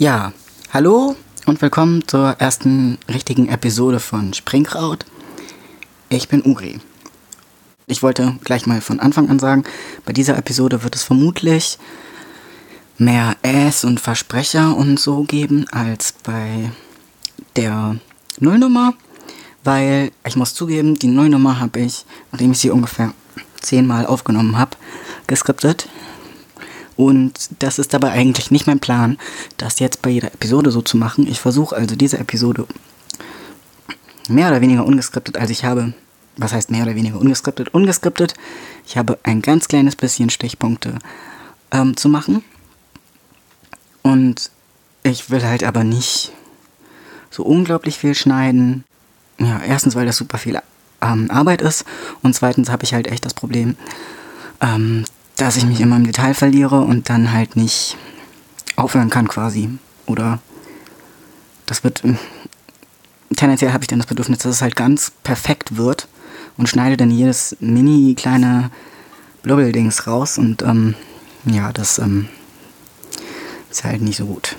Ja, hallo und willkommen zur ersten richtigen Episode von Springkraut. Ich bin Uri. Ich wollte gleich mal von Anfang an sagen, bei dieser Episode wird es vermutlich mehr Äs und Versprecher und so geben als bei der Nullnummer, weil ich muss zugeben, die Nullnummer habe ich, nachdem ich sie ungefähr zehnmal aufgenommen habe, geskriptet. Und das ist dabei eigentlich nicht mein Plan, das jetzt bei jeder Episode so zu machen. Ich versuche also diese Episode mehr oder weniger ungeskriptet, als ich habe. Was heißt mehr oder weniger ungeskriptet? Ungeskriptet. Ich habe ein ganz kleines bisschen Stichpunkte ähm, zu machen. Und ich will halt aber nicht so unglaublich viel schneiden. Ja, erstens, weil das super viel ähm, Arbeit ist. Und zweitens habe ich halt echt das Problem, ähm, dass ich mich immer im Detail verliere und dann halt nicht aufhören kann quasi. Oder das wird. Tendenziell habe ich dann das Bedürfnis, dass es halt ganz perfekt wird und schneide dann jedes mini kleine Blubbeldings raus und ähm, ja, das ähm, ist halt nicht so gut.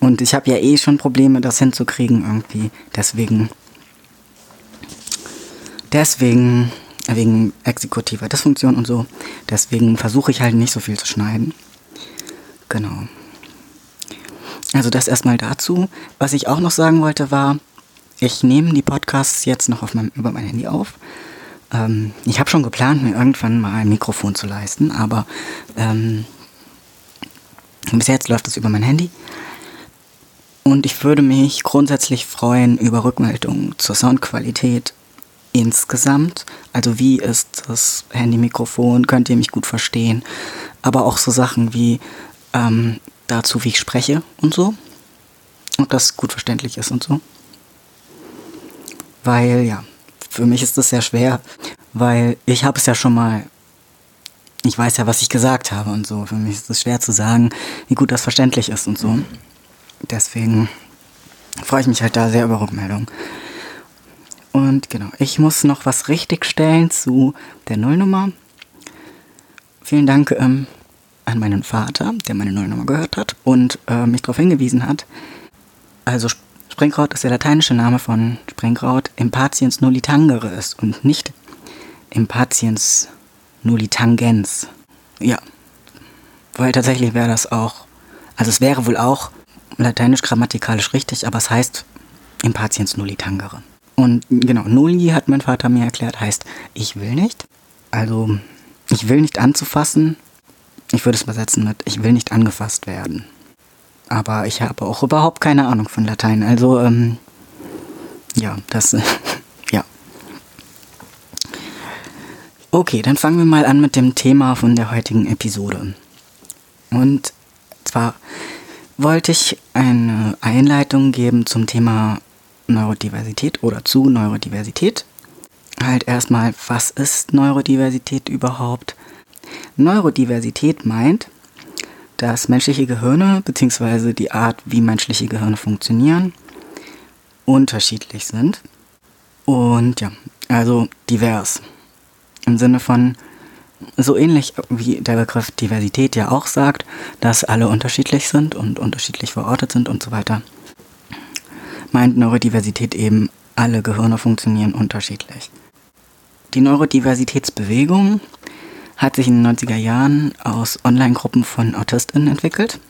Und ich habe ja eh schon Probleme, das hinzukriegen irgendwie. Deswegen. Deswegen wegen exekutiver Dysfunktion und so. Deswegen versuche ich halt nicht so viel zu schneiden. Genau. Also das erstmal dazu. Was ich auch noch sagen wollte war, ich nehme die Podcasts jetzt noch meinem, über mein Handy auf. Ähm, ich habe schon geplant, mir irgendwann mal ein Mikrofon zu leisten, aber ähm, bis jetzt läuft es über mein Handy. Und ich würde mich grundsätzlich freuen über Rückmeldungen zur Soundqualität insgesamt. Also wie ist das Handy-Mikrofon, könnt ihr mich gut verstehen. Aber auch so Sachen wie ähm, dazu, wie ich spreche und so. Ob das gut verständlich ist und so. Weil ja, für mich ist das sehr schwer, weil ich habe es ja schon mal, ich weiß ja, was ich gesagt habe und so. Für mich ist es schwer zu sagen, wie gut das verständlich ist und so. Deswegen freue ich mich halt da sehr über Rückmeldungen. Und genau, ich muss noch was richtigstellen zu der Nullnummer. Vielen Dank ähm, an meinen Vater, der meine Nullnummer gehört hat und äh, mich darauf hingewiesen hat. Also Springkraut ist der lateinische Name von Springkraut Impatiens nullitangere ist und nicht Impatiens nullitangens. Ja, weil tatsächlich wäre das auch, also es wäre wohl auch lateinisch grammatikalisch richtig, aber es heißt Impatiens nullitangere. Und genau, Nulli hat mein Vater mir erklärt, heißt ich will nicht. Also ich will nicht anzufassen. Ich würde es übersetzen mit ich will nicht angefasst werden. Aber ich habe auch überhaupt keine Ahnung von Latein. Also ähm, ja, das ja. Okay, dann fangen wir mal an mit dem Thema von der heutigen Episode. Und zwar wollte ich eine Einleitung geben zum Thema Neurodiversität oder zu Neurodiversität. Halt erstmal, was ist Neurodiversität überhaupt? Neurodiversität meint, dass menschliche Gehirne bzw. die Art, wie menschliche Gehirne funktionieren, unterschiedlich sind. Und ja, also divers. Im Sinne von so ähnlich wie der Begriff Diversität ja auch sagt, dass alle unterschiedlich sind und unterschiedlich verortet sind und so weiter meint Neurodiversität eben, alle Gehirne funktionieren unterschiedlich. Die Neurodiversitätsbewegung hat sich in den 90er Jahren aus Online-Gruppen von AutistInnen entwickelt.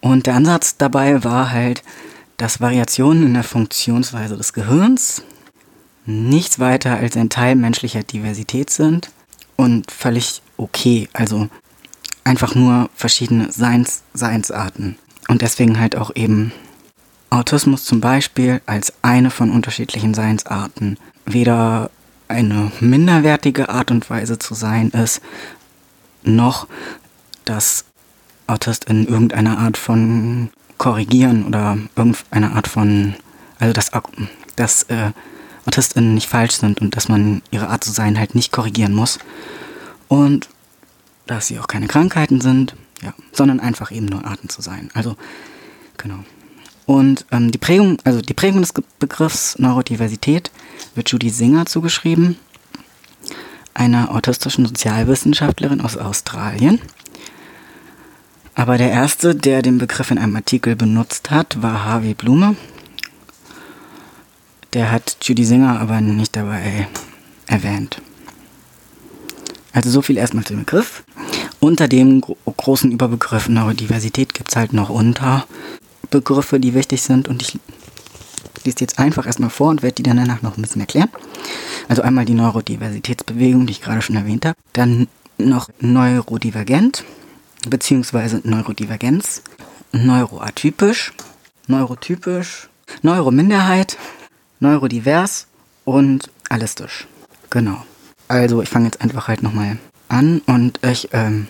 Und der Ansatz dabei war halt, dass Variationen in der Funktionsweise des Gehirns nichts weiter als ein Teil menschlicher Diversität sind und völlig okay, also einfach nur verschiedene Seins Seinsarten. Und deswegen halt auch eben Autismus zum Beispiel als eine von unterschiedlichen Seinsarten weder eine minderwertige Art und Weise zu sein ist, noch dass AutistInnen irgendeine Art von korrigieren oder irgendeine Art von, also dass, dass äh, AutistInnen nicht falsch sind und dass man ihre Art zu sein halt nicht korrigieren muss. Und dass sie auch keine Krankheiten sind, ja, sondern einfach eben nur Arten zu sein. Also, genau. Und ähm, die Prägung, also die Prägung des Begriffs Neurodiversität wird Judy Singer zugeschrieben, einer autistischen Sozialwissenschaftlerin aus Australien. Aber der erste, der den Begriff in einem Artikel benutzt hat, war Harvey Blume. Der hat Judy Singer aber nicht dabei erwähnt. Also so viel erstmal zum Begriff. Unter dem gro großen Überbegriff Neurodiversität gibt es halt noch Unterbegriffe, die wichtig sind und ich lese jetzt einfach erstmal vor und werde die dann danach noch ein bisschen erklären. Also einmal die Neurodiversitätsbewegung, die ich gerade schon erwähnt habe. Dann noch Neurodivergent, beziehungsweise Neurodivergenz, neuroatypisch, neurotypisch, Neurominderheit, neurodivers und allistisch. Genau. Also ich fange jetzt einfach halt nochmal an und euch ähm,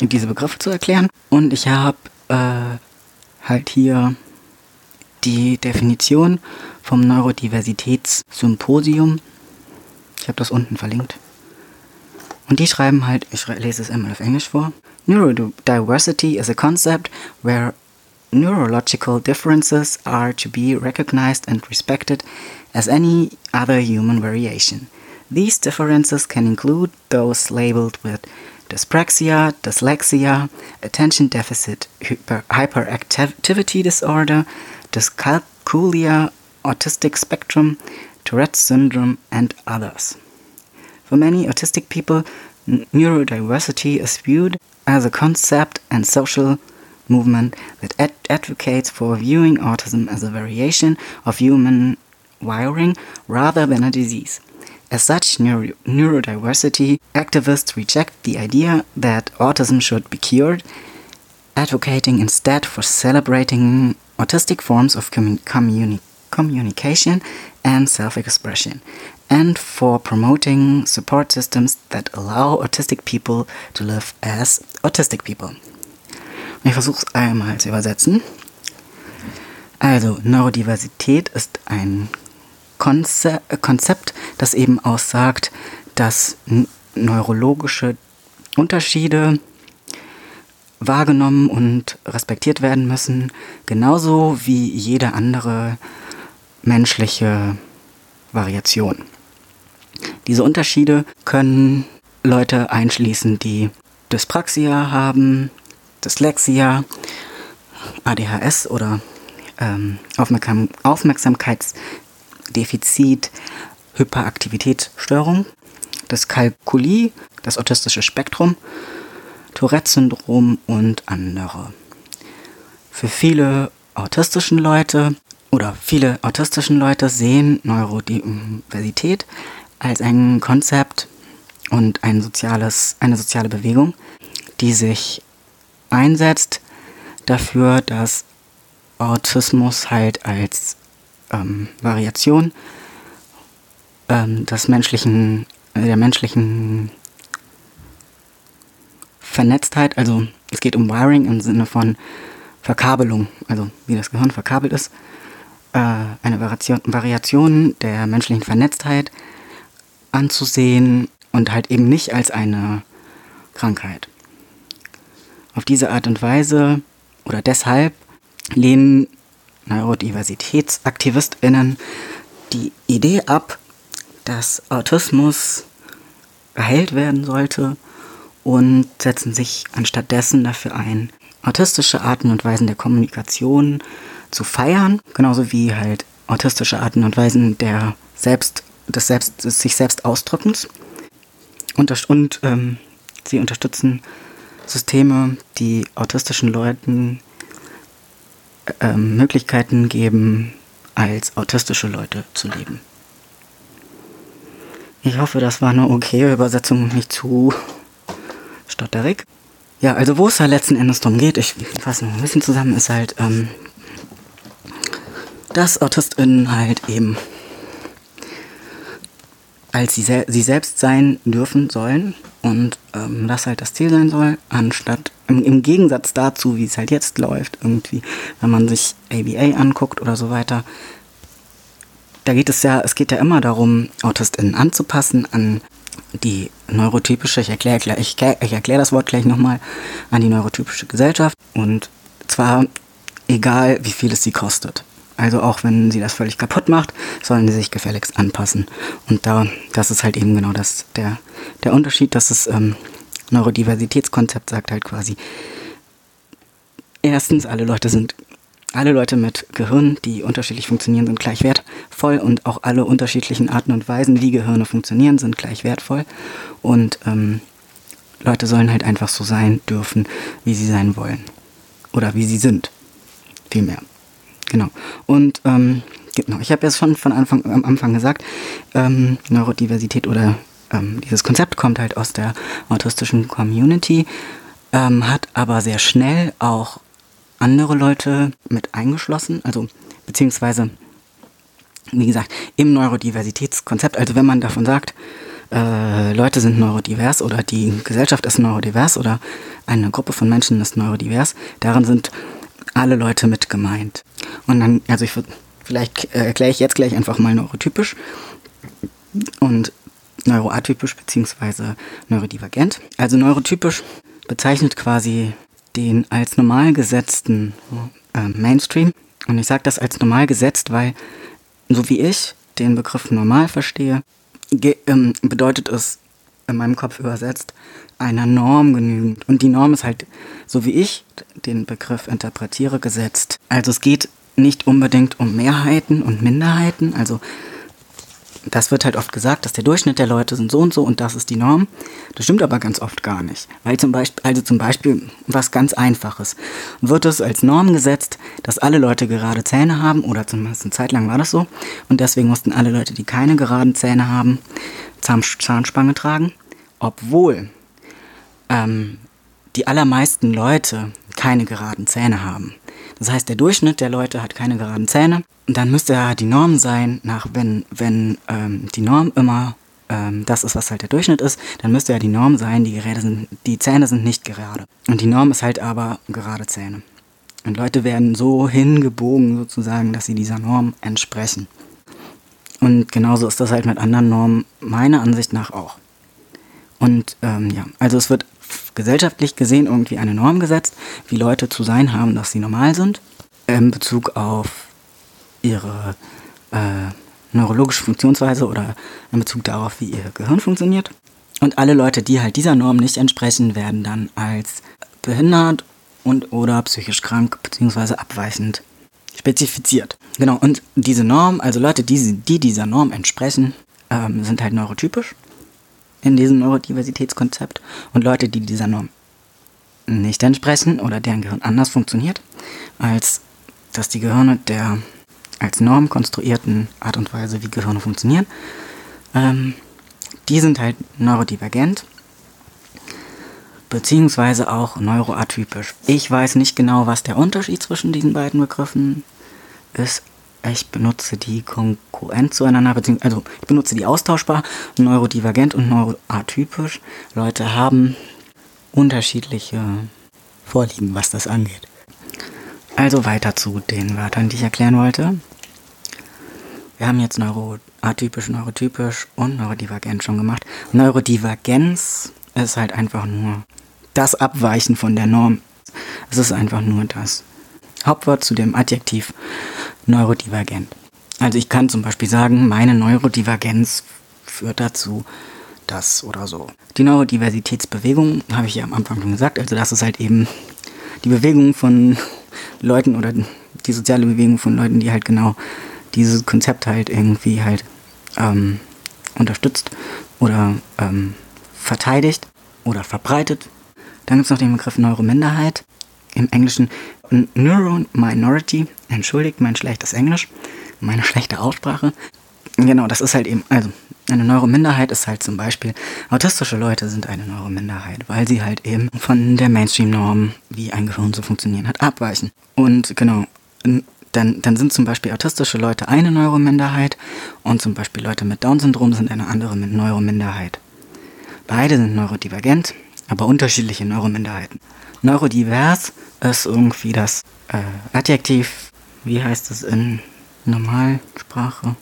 diese Begriffe zu erklären. Und ich habe äh, halt hier die Definition vom Neurodiversitätssymposium. Ich habe das unten verlinkt. Und die schreiben halt, ich lese es einmal auf Englisch vor. Neurodiversity is a concept where neurological differences are to be recognized and respected as any other human variation. These differences can include those labeled with dyspraxia, dyslexia, attention deficit hyper hyperactivity disorder, dyscalculia, autistic spectrum, Tourette's syndrome, and others. For many autistic people, neurodiversity is viewed as a concept and social movement that ad advocates for viewing autism as a variation of human wiring rather than a disease. As such, neuro neurodiversity activists reject the idea that autism should be cured, advocating instead for celebrating autistic forms of commun communi communication and self expression, and for promoting support systems that allow autistic people to live as autistic people. Ich versuche es einmal zu übersetzen. Also, Neurodiversität ist ein Konze Konzept, das eben aussagt, dass neurologische Unterschiede wahrgenommen und respektiert werden müssen, genauso wie jede andere menschliche Variation. Diese Unterschiede können Leute einschließen, die Dyspraxia haben, Dyslexia, ADHS oder ähm, Aufmerksam Aufmerksamkeitsdefizit, Hyperaktivitätsstörung, das Kalkulie, das autistische Spektrum, Tourette-Syndrom und andere. Für viele autistischen Leute oder viele autistischen Leute sehen Neurodiversität als ein Konzept und ein soziales, eine soziale Bewegung, die sich einsetzt dafür, dass Autismus halt als ähm, Variation ähm, des menschlichen, der menschlichen Vernetztheit, also es geht um Wiring im Sinne von Verkabelung, also wie das Gehirn verkabelt ist, äh, eine Variation, Variation der menschlichen Vernetztheit anzusehen und halt eben nicht als eine Krankheit. Auf diese Art und Weise oder deshalb lehnen Neurodiversitätsaktivistinnen die Idee ab, dass Autismus geheilt werden sollte und setzen sich anstattdessen dafür ein, autistische Arten und Weisen der Kommunikation zu feiern, genauso wie halt autistische Arten und Weisen der Selbst, des, Selbst, des sich selbst Ausdrückens. Und, und ähm, sie unterstützen Systeme, die autistischen Leuten äh, Möglichkeiten geben, als autistische Leute zu leben. Ich hoffe, das war eine okaye Übersetzung und nicht zu stotterig. Ja, also wo es da letzten Endes drum geht, ich fasse noch ein bisschen zusammen, ist halt, ähm, dass AutistInnen halt eben als sie, se sie selbst sein dürfen sollen und ähm, das halt das Ziel sein soll, anstatt im, im Gegensatz dazu, wie es halt jetzt läuft, irgendwie, wenn man sich ABA anguckt oder so weiter, da geht es ja, es geht ja immer darum, AutistInnen anzupassen an die neurotypische, ich erkläre ich, erklär das Wort gleich nochmal, an die neurotypische Gesellschaft und zwar egal, wie viel es sie kostet. Also auch wenn sie das völlig kaputt macht, sollen sie sich gefälligst anpassen. Und da, das ist halt eben genau das, der, der Unterschied, dass das ähm, Neurodiversitätskonzept sagt halt quasi, erstens, alle Leute sind, alle Leute mit Gehirn, die unterschiedlich funktionieren, sind gleich wertvoll und auch alle unterschiedlichen Arten und Weisen, wie Gehirne funktionieren, sind gleich wertvoll. Und ähm, Leute sollen halt einfach so sein dürfen, wie sie sein wollen. Oder wie sie sind. Vielmehr. Genau. Und ähm, genau, ich habe jetzt schon von Anfang, am Anfang gesagt, ähm, Neurodiversität oder ähm, dieses Konzept kommt halt aus der autistischen Community, ähm, hat aber sehr schnell auch andere Leute mit eingeschlossen, also beziehungsweise, wie gesagt, im Neurodiversitätskonzept, also wenn man davon sagt, äh, Leute sind neurodivers oder die Gesellschaft ist neurodivers oder eine Gruppe von Menschen ist neurodivers, darin sind alle Leute mit gemeint. Und dann, also ich würde, vielleicht äh, erkläre ich jetzt gleich einfach mal neurotypisch und neuroatypisch bzw. neurodivergent. Also neurotypisch bezeichnet quasi den als normal gesetzten äh, Mainstream. Und ich sage das als normal gesetzt, weil so wie ich den Begriff normal verstehe, ähm, bedeutet es in meinem Kopf übersetzt einer Norm genügend. Und die Norm ist halt, so wie ich den Begriff interpretiere, gesetzt. Also es geht nicht unbedingt um Mehrheiten und Minderheiten, also das wird halt oft gesagt, dass der Durchschnitt der Leute sind so und so und das ist die Norm. Das stimmt aber ganz oft gar nicht. Weil zum Beispiel, also zum Beispiel was ganz Einfaches. Wird es als Norm gesetzt, dass alle Leute gerade Zähne haben, oder zumindest eine Zeit lang war das so, und deswegen mussten alle Leute, die keine geraden Zähne haben, Zahn Zahnspange tragen, obwohl ähm, die allermeisten Leute keine geraden Zähne haben. Das heißt, der Durchschnitt der Leute hat keine geraden Zähne. Und dann müsste ja die Norm sein, nach wenn, wenn ähm, die Norm immer ähm, das ist, was halt der Durchschnitt ist, dann müsste ja die Norm sein, die Geräte sind, die Zähne sind nicht gerade. Und die Norm ist halt aber gerade Zähne. Und Leute werden so hingebogen sozusagen, dass sie dieser Norm entsprechen. Und genauso ist das halt mit anderen Normen meiner Ansicht nach auch. Und ähm, ja, also es wird gesellschaftlich gesehen irgendwie eine Norm gesetzt, wie Leute zu sein haben, dass sie normal sind, in Bezug auf ihre äh, neurologische Funktionsweise oder in Bezug darauf, wie ihr Gehirn funktioniert. Und alle Leute, die halt dieser Norm nicht entsprechen, werden dann als behindert und oder psychisch krank bzw. abweichend spezifiziert. Genau, und diese Norm, also Leute, die, die dieser Norm entsprechen, ähm, sind halt neurotypisch in diesem Neurodiversitätskonzept und Leute, die dieser Norm nicht entsprechen oder deren Gehirn anders funktioniert, als dass die Gehirne der als Norm konstruierten Art und Weise, wie Gehirne funktionieren, ähm, die sind halt neurodivergent, beziehungsweise auch neuroatypisch. Ich weiß nicht genau, was der Unterschied zwischen diesen beiden Begriffen ist, ich benutze die konkurrent zueinander, also ich benutze die austauschbar, neurodivergent und neuroatypisch. Leute haben unterschiedliche Vorlieben, was das angeht. Also weiter zu den Wörtern, die ich erklären wollte. Wir haben jetzt neuroatypisch, neurotypisch und neurodivergent schon gemacht. Neurodivergenz ist halt einfach nur das Abweichen von der Norm. Es ist einfach nur das Hauptwort zu dem Adjektiv neurodivergent. Also ich kann zum Beispiel sagen, meine Neurodivergenz führt dazu, dass oder so. Die Neurodiversitätsbewegung habe ich ja am Anfang schon gesagt, also das ist halt eben die Bewegung von Leuten oder die soziale Bewegung von Leuten, die halt genau dieses Konzept halt irgendwie halt ähm, unterstützt oder ähm, verteidigt oder verbreitet. Dann gibt es noch den Begriff Neurominderheit. Im Englischen Neuro Minority, entschuldigt mein schlechtes Englisch, meine schlechte Aussprache. Genau, das ist halt eben, also eine Neurominderheit ist halt zum Beispiel, autistische Leute sind eine Neurominderheit, weil sie halt eben von der Mainstream-Norm, wie ein Gehirn zu funktionieren hat, abweichen. Und genau, dann, dann sind zum Beispiel autistische Leute eine Neurominderheit und zum Beispiel Leute mit Down-Syndrom sind eine andere mit Neurominderheit. Beide sind neurodivergent, aber unterschiedliche Neurominderheiten. Neurodivers ist irgendwie das äh, Adjektiv, wie heißt es in Normalsprache?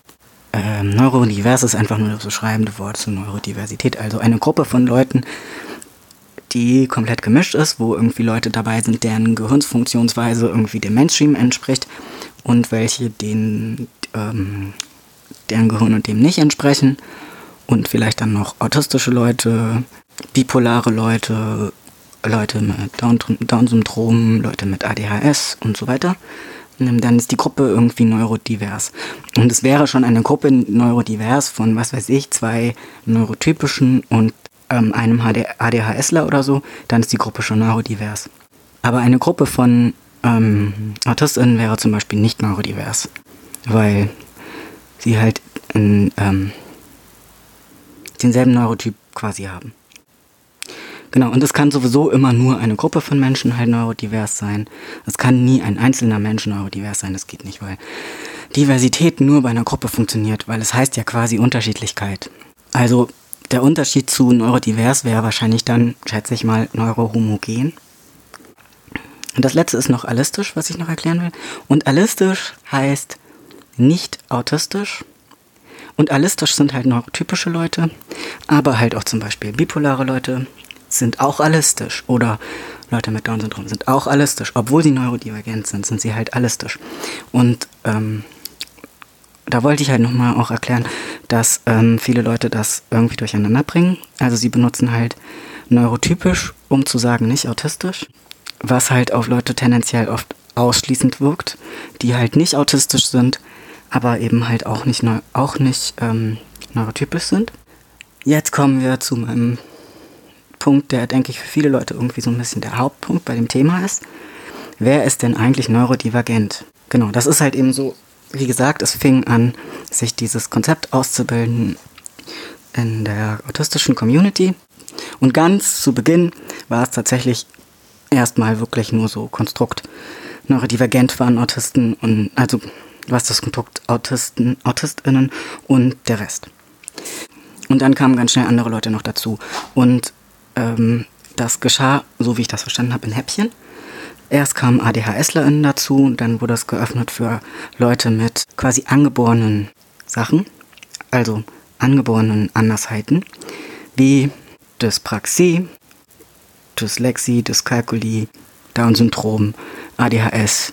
Ähm, neurodivers ist einfach nur das beschreibende Wort zu Neurodiversität, also eine Gruppe von Leuten, die komplett gemischt ist, wo irgendwie Leute dabei sind, deren Gehirnsfunktionsweise irgendwie dem Mainstream entspricht und welche den, ähm, deren Gehirn und dem nicht entsprechen und vielleicht dann noch autistische Leute, bipolare Leute, Leute mit Down-Syndrom, Leute mit ADHS und so weiter. Dann ist die Gruppe irgendwie neurodivers. Und es wäre schon eine Gruppe neurodivers von, was weiß ich, zwei neurotypischen und ähm, einem ADHSler oder so, dann ist die Gruppe schon neurodivers. Aber eine Gruppe von ähm, AutistInnen wäre zum Beispiel nicht neurodivers, weil sie halt in, ähm, denselben Neurotyp quasi haben. Genau, und es kann sowieso immer nur eine Gruppe von Menschen halt neurodivers sein. Es kann nie ein einzelner Mensch neurodivers sein, das geht nicht, weil Diversität nur bei einer Gruppe funktioniert, weil es heißt ja quasi Unterschiedlichkeit. Also der Unterschied zu neurodivers wäre wahrscheinlich dann, schätze ich mal, neurohomogen. Und das letzte ist noch allistisch, was ich noch erklären will. Und allistisch heißt nicht autistisch. Und allistisch sind halt neurotypische Leute, aber halt auch zum Beispiel bipolare Leute sind auch allistisch. Oder Leute mit Down-Syndrom sind auch allistisch. Obwohl sie neurodivergent sind, sind sie halt allistisch. Und ähm, da wollte ich halt nochmal auch erklären, dass ähm, viele Leute das irgendwie durcheinander bringen. Also sie benutzen halt neurotypisch, um zu sagen, nicht autistisch, was halt auf Leute tendenziell oft ausschließend wirkt, die halt nicht autistisch sind, aber eben halt auch nicht, neu auch nicht ähm, neurotypisch sind. Jetzt kommen wir zu meinem Punkt, der, denke ich, für viele Leute irgendwie so ein bisschen der Hauptpunkt bei dem Thema ist. Wer ist denn eigentlich neurodivergent? Genau, das ist halt eben so wie gesagt, es fing an, sich dieses Konzept auszubilden in der autistischen Community. Und ganz zu Beginn war es tatsächlich erstmal wirklich nur so Konstrukt. Neurodivergent waren Autisten und also was das Konstrukt Autisten, AutistInnen und der Rest. Und dann kamen ganz schnell andere Leute noch dazu. Und ähm, das geschah, so wie ich das verstanden habe, in Häppchen. Erst kamen ADHSlerInnen dazu, dann wurde es geöffnet für Leute mit quasi angeborenen Sachen, also angeborenen Andersheiten, wie Dyspraxie, Dyslexie, Dyskalkulie, Down-Syndrom, ADHS,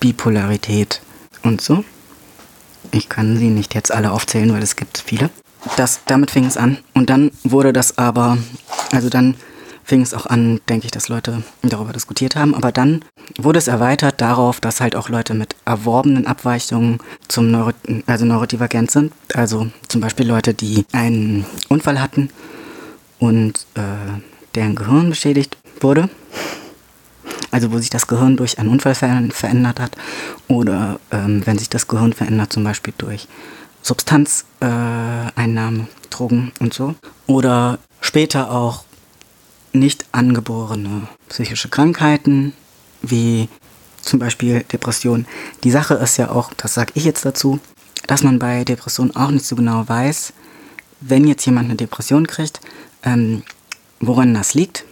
Bipolarität und so. Ich kann sie nicht jetzt alle aufzählen, weil es gibt viele. Das, damit fing es an. Und dann wurde das aber, also dann fing es auch an, denke ich, dass Leute darüber diskutiert haben. Aber dann wurde es erweitert darauf, dass halt auch Leute mit erworbenen Abweichungen zum Neuro also neurodivergent sind. Also zum Beispiel Leute, die einen Unfall hatten und äh, deren Gehirn beschädigt wurde. Also wo sich das Gehirn durch einen Unfall ver verändert hat. Oder ähm, wenn sich das Gehirn verändert, zum Beispiel durch Substanzeinnahme, äh, Drogen und so. Oder später auch nicht angeborene psychische Krankheiten, wie zum Beispiel Depression. Die Sache ist ja auch, das sage ich jetzt dazu, dass man bei Depressionen auch nicht so genau weiß, wenn jetzt jemand eine Depression kriegt, ähm, woran das liegt.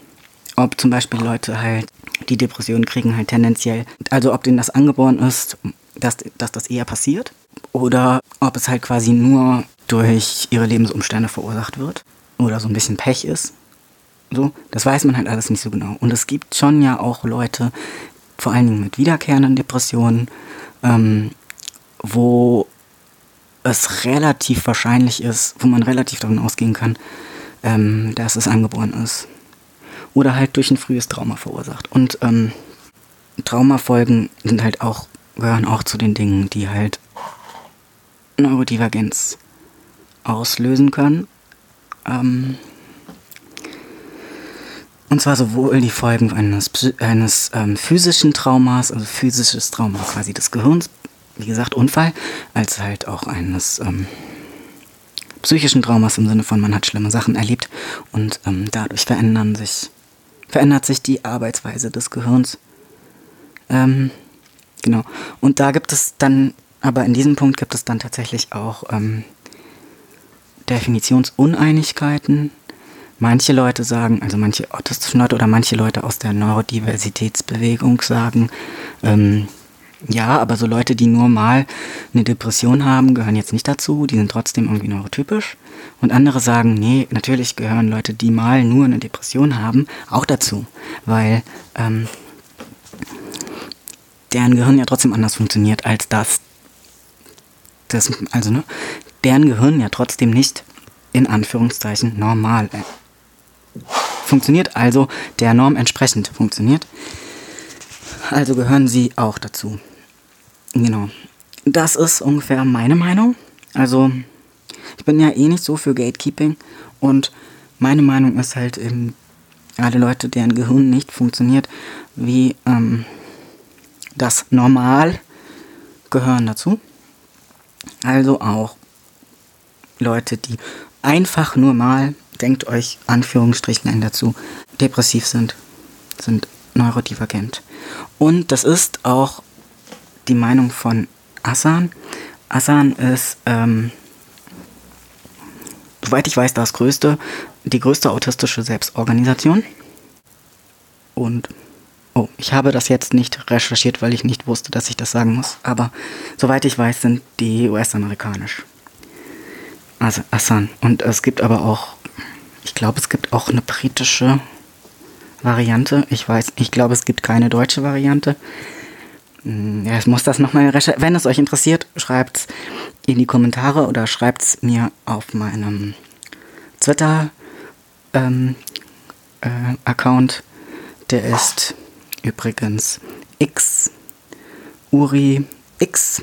Ob zum Beispiel Leute halt die Depression kriegen halt tendenziell, also ob denen das angeboren ist, dass, dass das eher passiert oder ob es halt quasi nur durch ihre Lebensumstände verursacht wird oder so ein bisschen Pech ist. So, das weiß man halt alles nicht so genau. Und es gibt schon ja auch Leute, vor allen Dingen mit wiederkehrenden Depressionen, ähm, wo es relativ wahrscheinlich ist, wo man relativ davon ausgehen kann, ähm, dass es angeboren ist. Oder halt durch ein frühes Trauma verursacht. Und ähm, Traumafolgen sind halt auch, gehören auch zu den Dingen, die halt Neurodivergenz auslösen können. Ähm, und zwar sowohl die Folgen eines, eines ähm, physischen Traumas, also physisches Trauma quasi des Gehirns, wie gesagt Unfall, als halt auch eines ähm, psychischen Traumas im Sinne von man hat schlimme Sachen erlebt und ähm, dadurch verändern sich, verändert sich die Arbeitsweise des Gehirns. Ähm, genau. Und da gibt es dann, aber in diesem Punkt gibt es dann tatsächlich auch ähm, Definitionsuneinigkeiten Manche Leute sagen, also manche autistischen Leute oder manche Leute aus der Neurodiversitätsbewegung sagen, ähm, ja, aber so Leute, die nur mal eine Depression haben, gehören jetzt nicht dazu, die sind trotzdem irgendwie neurotypisch. Und andere sagen, nee, natürlich gehören Leute, die mal nur eine Depression haben, auch dazu, weil ähm, deren Gehirn ja trotzdem anders funktioniert als das. Das also, ne, deren Gehirn ja trotzdem nicht in Anführungszeichen normal funktioniert, also der Norm entsprechend funktioniert. Also gehören sie auch dazu. Genau. Das ist ungefähr meine Meinung. Also, ich bin ja eh nicht so für Gatekeeping und meine Meinung ist halt eben, alle Leute, deren Gehirn nicht funktioniert, wie ähm, das normal gehören dazu. Also auch Leute, die einfach nur mal, denkt euch Anführungsstrichen dazu, depressiv sind, sind neurodivergent. Und das ist auch die Meinung von Asan. Asan ist, ähm, soweit ich weiß, das größte, die größte autistische Selbstorganisation. Und Oh, ich habe das jetzt nicht recherchiert, weil ich nicht wusste, dass ich das sagen muss. Aber soweit ich weiß, sind die US-amerikanisch. Also Assan. Und es gibt aber auch, ich glaube, es gibt auch eine britische Variante. Ich weiß, ich glaube, es gibt keine deutsche Variante. Hm, ja, ich muss das nochmal recherchieren. Wenn es euch interessiert, schreibt es in die Kommentare oder schreibt es mir auf meinem Twitter-Account. Ähm, äh, Der ist übrigens X Uri X,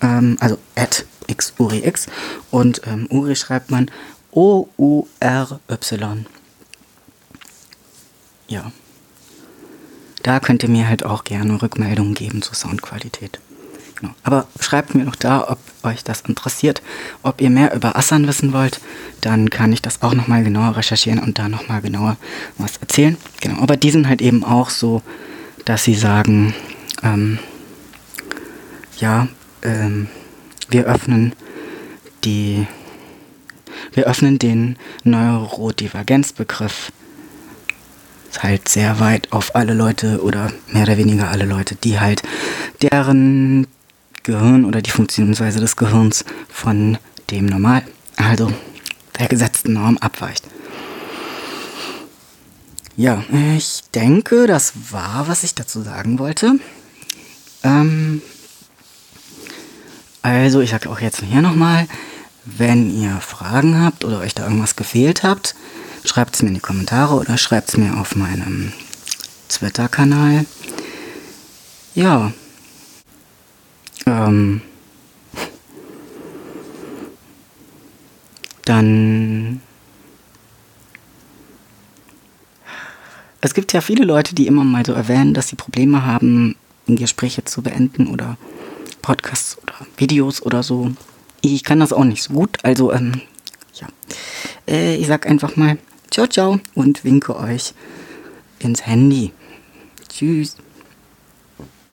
ähm, also at X Uri X und ähm, Uri schreibt man O-U-R-Y. Ja. Da könnt ihr mir halt auch gerne Rückmeldungen geben zur Soundqualität. Genau. Aber schreibt mir doch da, ob euch das interessiert, ob ihr mehr über Assan wissen wollt, dann kann ich das auch nochmal genauer recherchieren und da nochmal genauer was erzählen. Genau, aber die sind halt eben auch so, dass sie sagen, ähm, ja, ähm, wir öffnen die, wir öffnen den Neurodivergenzbegriff halt sehr weit auf alle Leute oder mehr oder weniger alle Leute, die halt deren Gehirn oder die Funktionsweise des Gehirns von dem Normal, also der gesetzten Norm abweicht. Ja, ich denke, das war, was ich dazu sagen wollte. Ähm, also, ich sage auch jetzt hier nochmal, wenn ihr Fragen habt oder euch da irgendwas gefehlt habt, schreibt es mir in die Kommentare oder schreibt es mir auf meinem Twitter-Kanal. Ja, ähm, dann. Es gibt ja viele Leute, die immer mal so erwähnen, dass sie Probleme haben, Gespräche zu beenden oder Podcasts oder Videos oder so. Ich kann das auch nicht so gut, also ähm, ja. Äh, ich sag einfach mal ciao ciao und winke euch ins Handy. Tschüss.